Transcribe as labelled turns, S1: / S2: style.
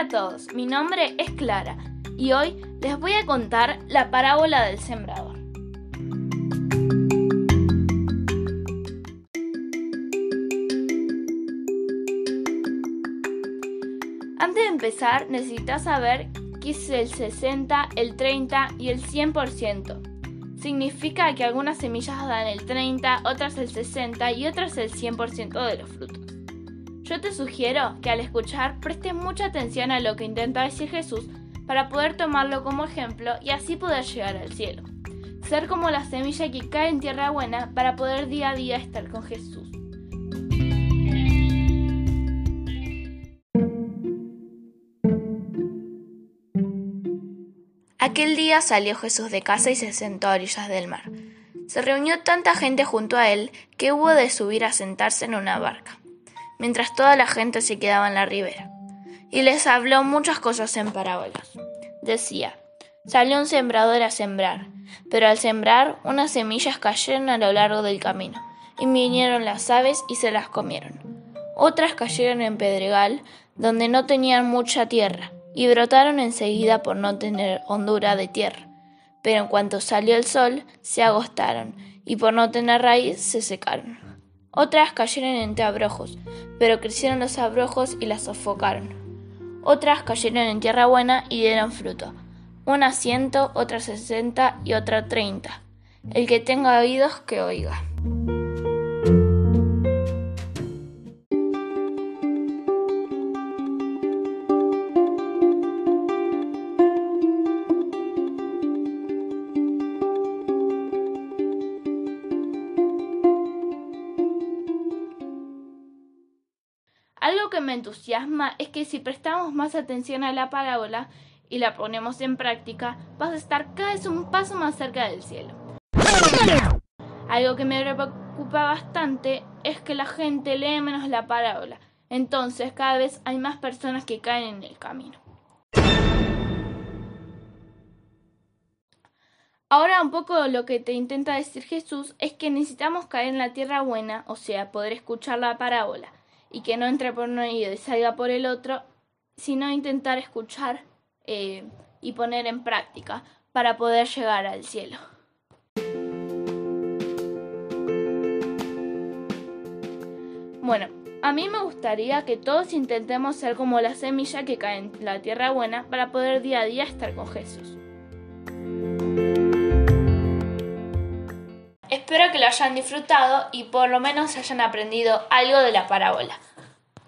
S1: Hola a todos, mi nombre es Clara y hoy les voy a contar la parábola del sembrador. Antes de empezar, necesitas saber qué es el 60, el 30 y el 100%. Significa que algunas semillas dan el 30, otras el 60 y otras el 100% de los frutos. Yo te sugiero que al escuchar prestes mucha atención a lo que intenta decir Jesús para poder tomarlo como ejemplo y así poder llegar al cielo. Ser como la semilla que cae en tierra buena para poder día a día estar con Jesús. Aquel día salió Jesús de casa y se sentó a orillas del mar. Se reunió tanta gente junto a él que hubo de subir a sentarse en una barca mientras toda la gente se quedaba en la ribera. Y les habló muchas cosas en parábolas. Decía, salió un sembrador a sembrar, pero al sembrar unas semillas cayeron a lo largo del camino, y vinieron las aves y se las comieron. Otras cayeron en pedregal, donde no tenían mucha tierra, y brotaron enseguida por no tener hondura de tierra. Pero en cuanto salió el sol, se agostaron, y por no tener raíz, se secaron. Otras cayeron entre abrojos, pero crecieron los abrojos y las sofocaron. Otras cayeron en tierra buena y dieron fruto. Una ciento, otra sesenta y otra treinta. El que tenga oídos, que oiga. Algo que me entusiasma es que si prestamos más atención a la parábola y la ponemos en práctica, vas a estar cada vez un paso más cerca del cielo. Algo que me preocupa bastante es que la gente lee menos la parábola, entonces cada vez hay más personas que caen en el camino. Ahora un poco lo que te intenta decir Jesús es que necesitamos caer en la tierra buena, o sea, poder escuchar la parábola y que no entre por un oído y salga por el otro, sino intentar escuchar eh, y poner en práctica para poder llegar al cielo. Bueno, a mí me gustaría que todos intentemos ser como la semilla que cae en la tierra buena para poder día a día estar con Jesús. Espero que lo hayan disfrutado y por lo menos hayan aprendido algo de la parábola.